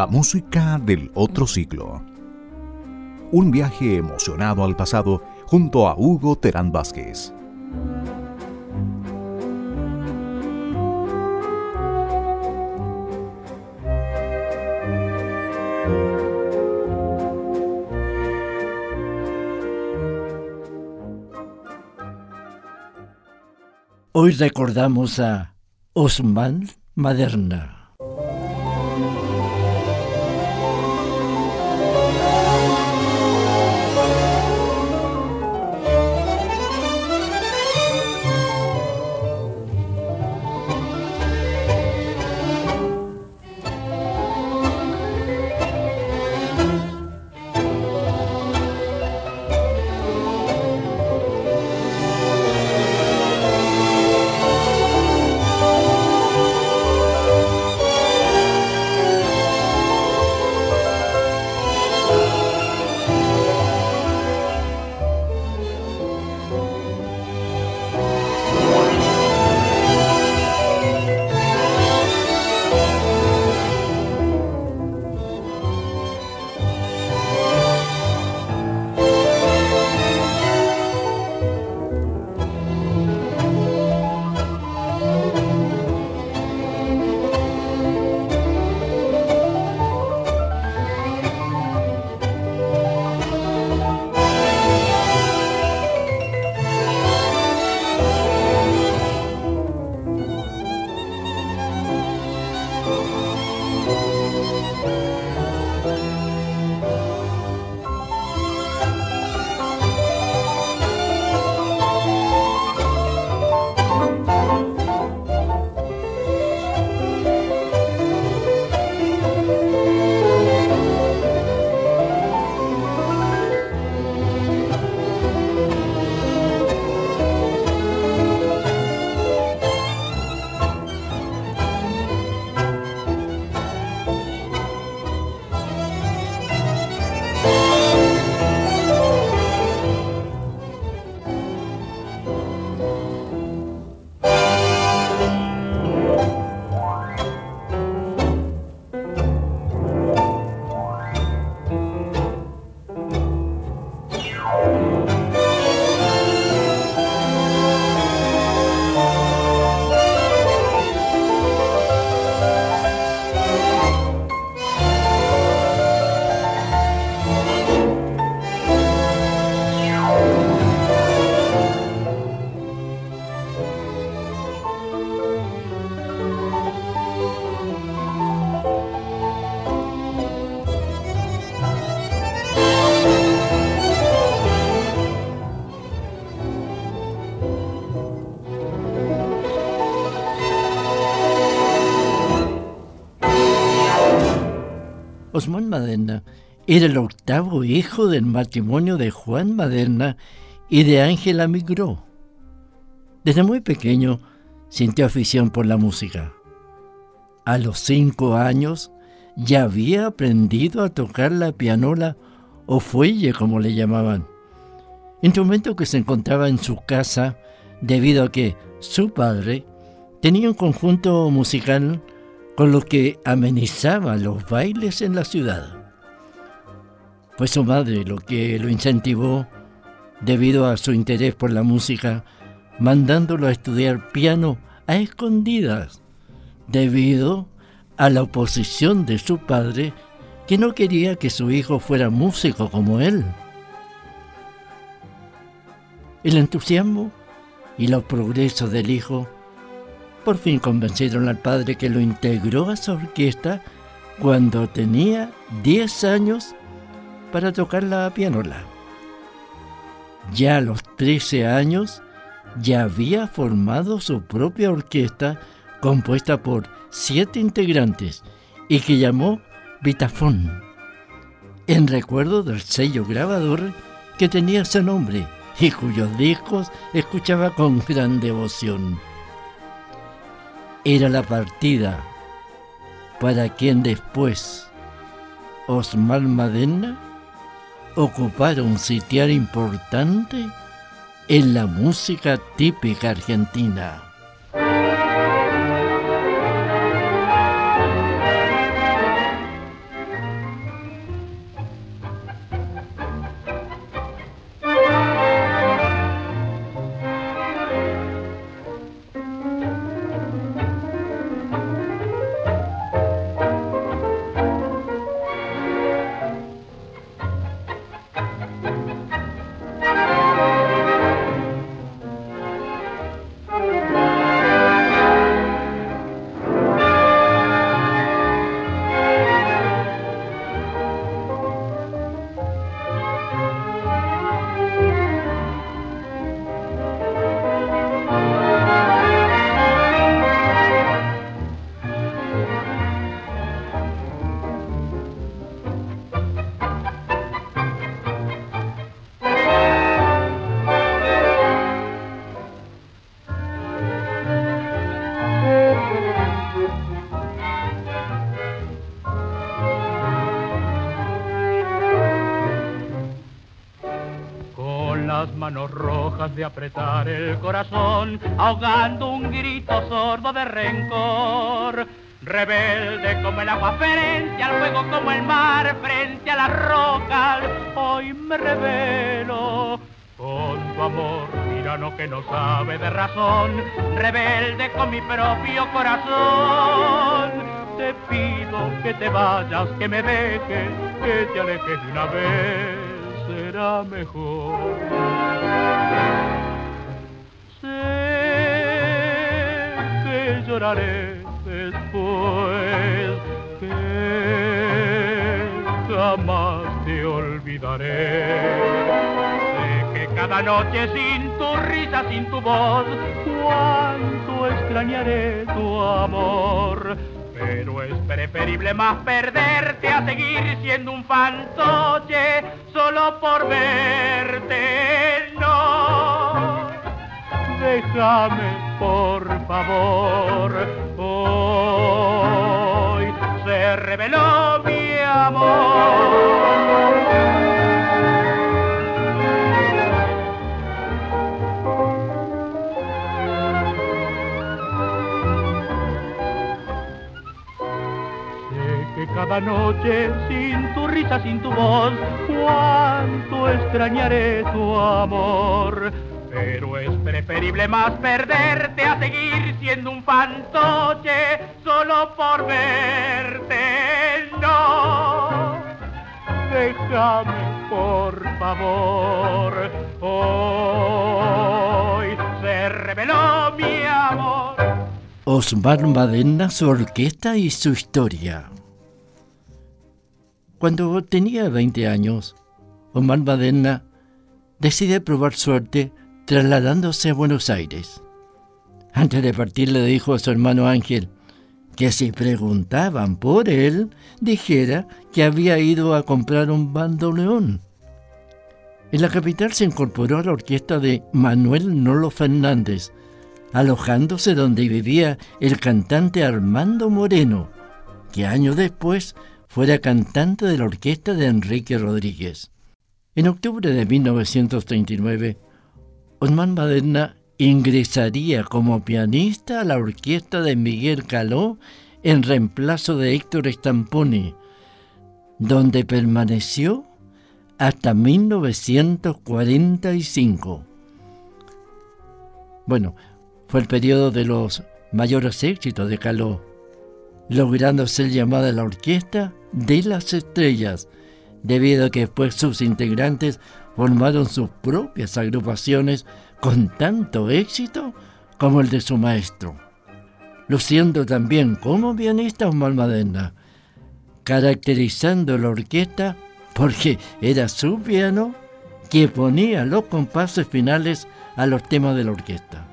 la música del otro siglo. Un viaje emocionado al pasado junto a Hugo Terán Vázquez. Hoy recordamos a Osman Maderna. Osman Maderna era el octavo hijo del matrimonio de Juan Maderna y de Ángela Migró. Desde muy pequeño sintió afición por la música. A los cinco años ya había aprendido a tocar la pianola o fuelle como le llamaban, instrumento que se encontraba en su casa debido a que su padre tenía un conjunto musical con lo que amenizaba los bailes en la ciudad. Fue su madre lo que lo incentivó debido a su interés por la música, mandándolo a estudiar piano a escondidas, debido a la oposición de su padre, que no quería que su hijo fuera músico como él. El entusiasmo y los progresos del hijo por fin convencieron al padre que lo integró a su orquesta cuando tenía 10 años para tocar la pianola. Ya a los 13 años ya había formado su propia orquesta compuesta por siete integrantes y que llamó Vitafón, en recuerdo del sello grabador que tenía ese nombre y cuyos discos escuchaba con gran devoción era la partida para quien después Osman Madena ocupara un sitiar importante en la música típica argentina. De apretar el corazón, ahogando un grito sordo de rencor. Rebelde como el agua frente al fuego como el mar frente a las rocas, hoy me revelo con tu amor tirano que no sabe de razón, rebelde con mi propio corazón. Te pido que te vayas, que me dejes, que te alejes de una vez, será mejor. Después, que jamás te olvidaré cada noche sin tu risa, sin tu voz, cuánto extrañaré tu amor. Pero es preferible más perderte a seguir siendo un fantoche solo por verte. No, déjame por favor. Hoy se reveló mi amor. cada noche sin tu risa, sin tu voz, cuánto extrañaré tu amor. Pero es preferible más perderte a seguir siendo un fantoche solo por verte. No, déjame por favor. Hoy se reveló mi amor. Osmar Madena, su orquesta y su historia. Cuando tenía 20 años, Omar Badenna decide probar suerte trasladándose a Buenos Aires. Antes de partir le dijo a su hermano Ángel que si preguntaban por él, dijera que había ido a comprar un bandoneón. En la capital se incorporó a la orquesta de Manuel Nolo Fernández, alojándose donde vivía el cantante Armando Moreno, que años después fuera cantante de la orquesta de Enrique Rodríguez. En octubre de 1939, Osman Baderna ingresaría como pianista a la orquesta de Miguel Caló en reemplazo de Héctor Stamponi, donde permaneció hasta 1945. Bueno, fue el periodo de los mayores éxitos de Caló, logrando ser llamada la orquesta de las estrellas, debido a que después sus integrantes formaron sus propias agrupaciones con tanto éxito como el de su maestro. Luciendo también como pianista Omar Madena, caracterizando la orquesta porque era su piano que ponía los compases finales a los temas de la orquesta.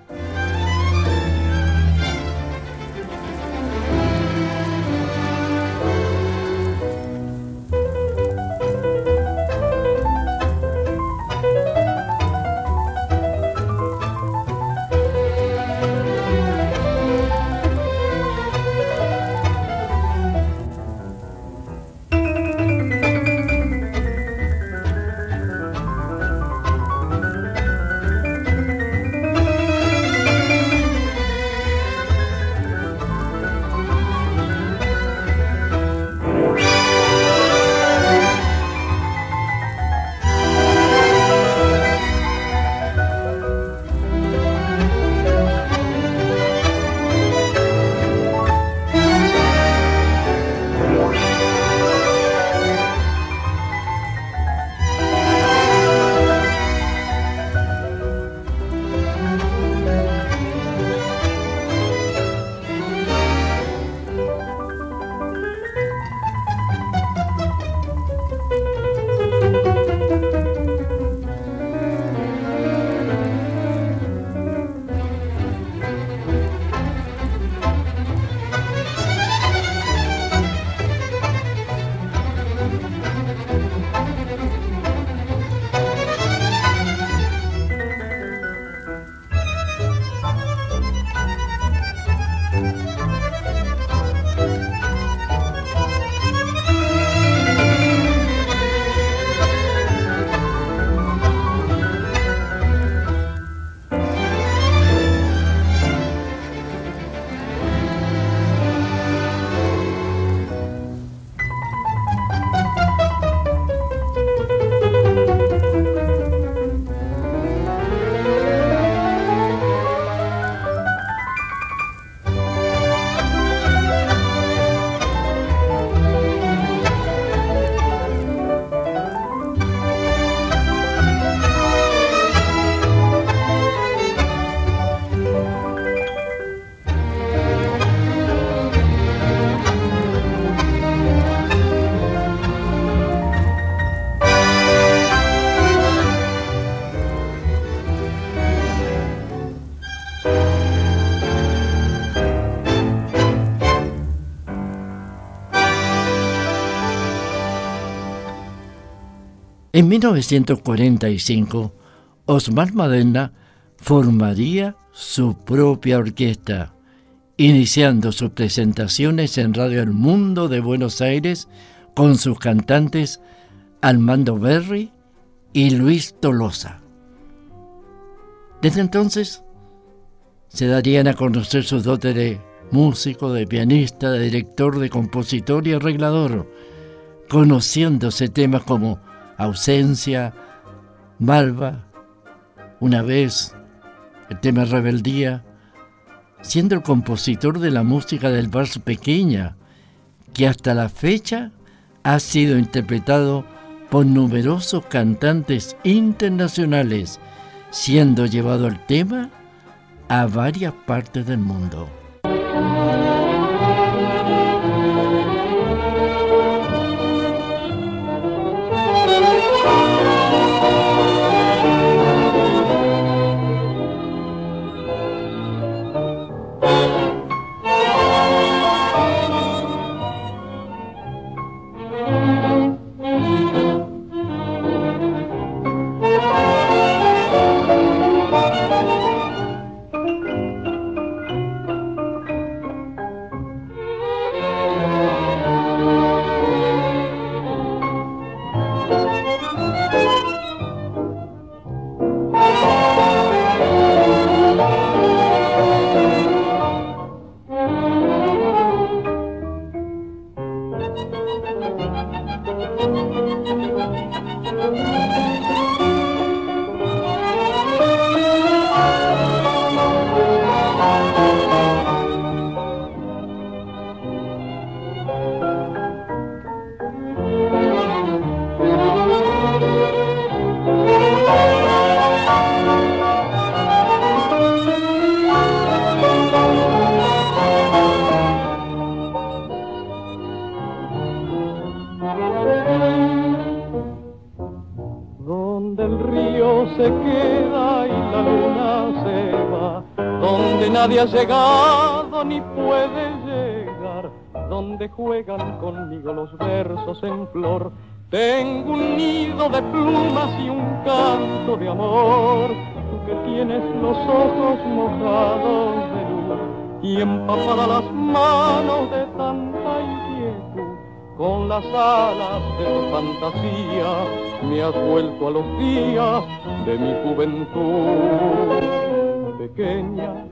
En 1945, Osmar Maderna formaría su propia orquesta, iniciando sus presentaciones en Radio El Mundo de Buenos Aires con sus cantantes Armando Berry y Luis Tolosa. Desde entonces se darían a conocer sus dotes de músico, de pianista, de director, de compositor y arreglador, conociéndose temas como Ausencia, Malva, Una vez, el tema Rebeldía, siendo el compositor de la música del vals pequeña, que hasta la fecha ha sido interpretado por numerosos cantantes internacionales, siendo llevado el tema a varias partes del mundo. Nadie ha llegado ni puede llegar, donde juegan conmigo los versos en flor. Tengo un nido de plumas y un canto de amor, tú que tienes los ojos mojados de luz y empapadas las manos de inquietud. Con las alas de tu fantasía me has vuelto a los días de mi juventud. Pequeña,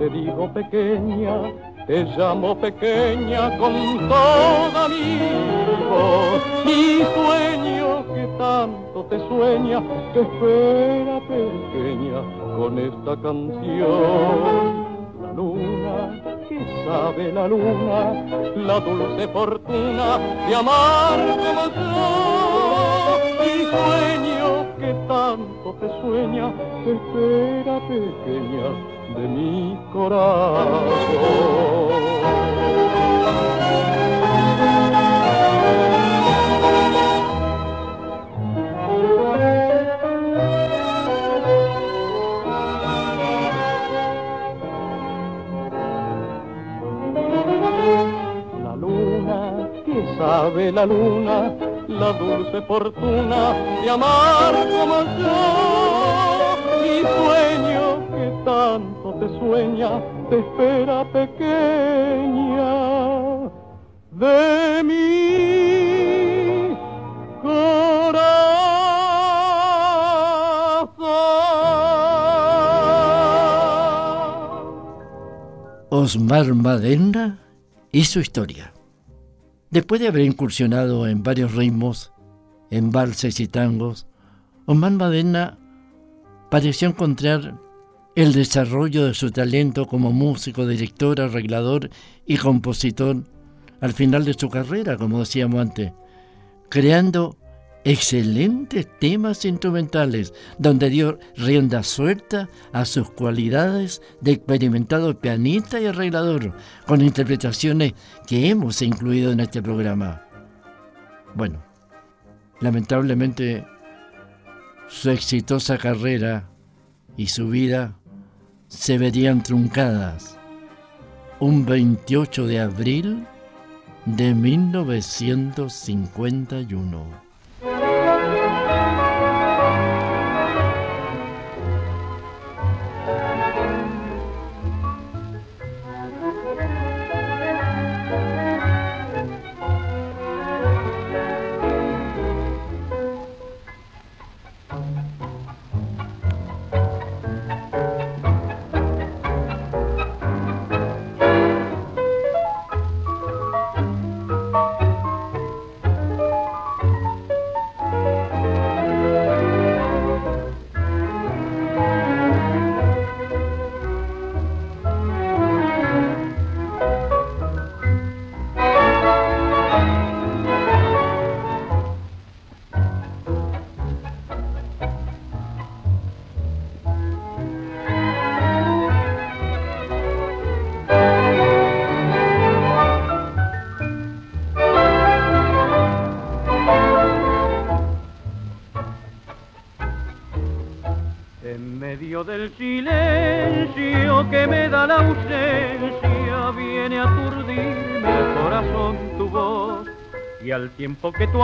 te digo pequeña, te llamo pequeña con toda mi voz. Mi sueño que tanto te sueña, te espera pequeña con esta canción. La luna, sabe la luna, la dulce fortuna de amar como yo. Mi sueño que tanto te sueña, espera pequeña de mi corazón. Sabe la luna, la dulce fortuna de amar como yo, mi sueño que tanto te sueña, te espera pequeña de mi corazón. Osmar Madena y su historia. Después de haber incursionado en varios ritmos, en valses y tangos, Osmar Madena pareció encontrar el desarrollo de su talento como músico, director, arreglador y compositor al final de su carrera, como decíamos antes, creando excelentes temas instrumentales, donde dio rienda suelta a sus cualidades de experimentado pianista y arreglador, con interpretaciones que hemos incluido en este programa. Bueno, lamentablemente su exitosa carrera y su vida se verían truncadas un 28 de abril de 1951.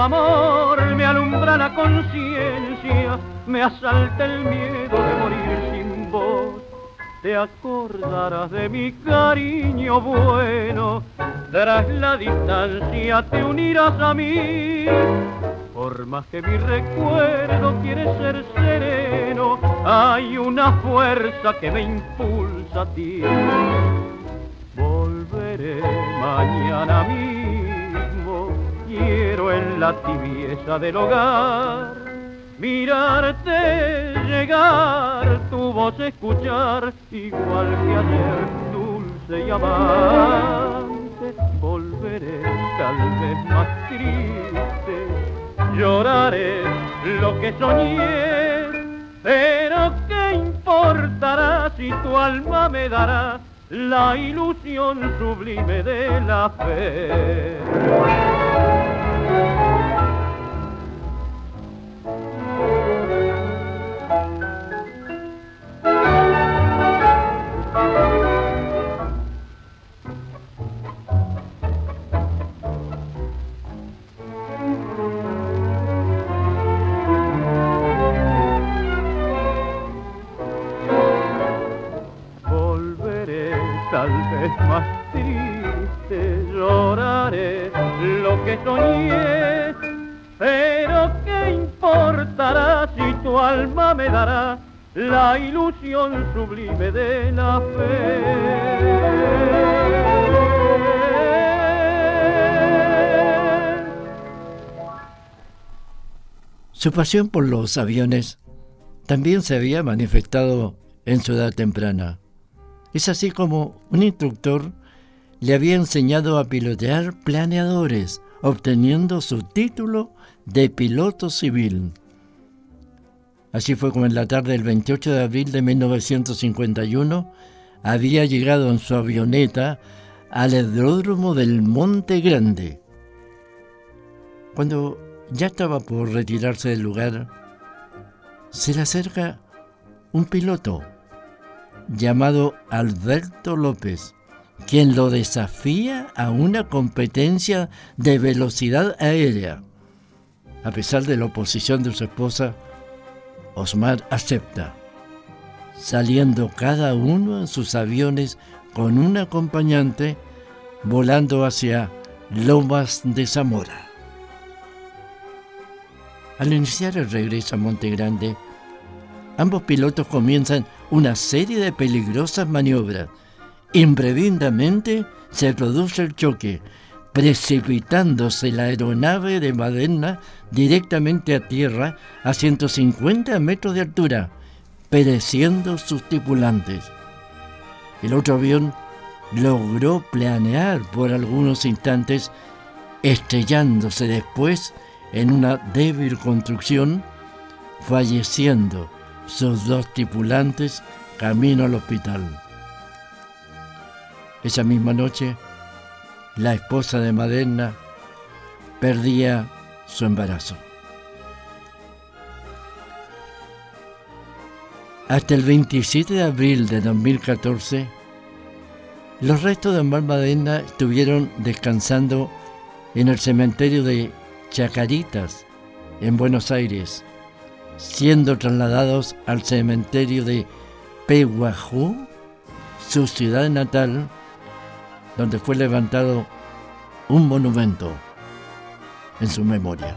Amor me alumbra la conciencia, me asalta el miedo de morir sin voz. Te acordarás de mi cariño bueno, tras la distancia te unirás a mí por más que mi recuerdo quiere ser sereno, hay una fuerza que me impulsa a ti. Volveré mañana mismo, en la tibieza del hogar mirarte llegar, tu voz escuchar, igual que ayer, dulce y amante. Volveré tal vez más triste lloraré lo que soñé, pero ¿qué importará si tu alma me dará la ilusión sublime de la fe? Soñé, pero ¿qué importará si tu alma me dará la ilusión sublime de la fe? Su pasión por los aviones también se había manifestado en su edad temprana. Es así como un instructor le había enseñado a pilotear planeadores obteniendo su título de piloto civil. Así fue como en la tarde del 28 de abril de 1951 había llegado en su avioneta al aeródromo del Monte Grande. Cuando ya estaba por retirarse del lugar, se le acerca un piloto llamado Alberto López quien lo desafía a una competencia de velocidad aérea. A pesar de la oposición de su esposa, Osmar acepta, saliendo cada uno en sus aviones con un acompañante volando hacia Lomas de Zamora. Al iniciar el regreso a Monte Grande, ambos pilotos comienzan una serie de peligrosas maniobras Imprevistamente se produce el choque, precipitándose la aeronave de Maderna directamente a tierra a 150 metros de altura, pereciendo sus tripulantes. El otro avión logró planear por algunos instantes, estrellándose después en una débil construcción, falleciendo sus dos tripulantes camino al hospital. Esa misma noche, la esposa de Maderna perdía su embarazo. Hasta el 27 de abril de 2014, los restos de Omar Maderna estuvieron descansando en el cementerio de Chacaritas, en Buenos Aires, siendo trasladados al cementerio de Pehuajú, su ciudad natal, donde fue levantado un monumento en su memoria.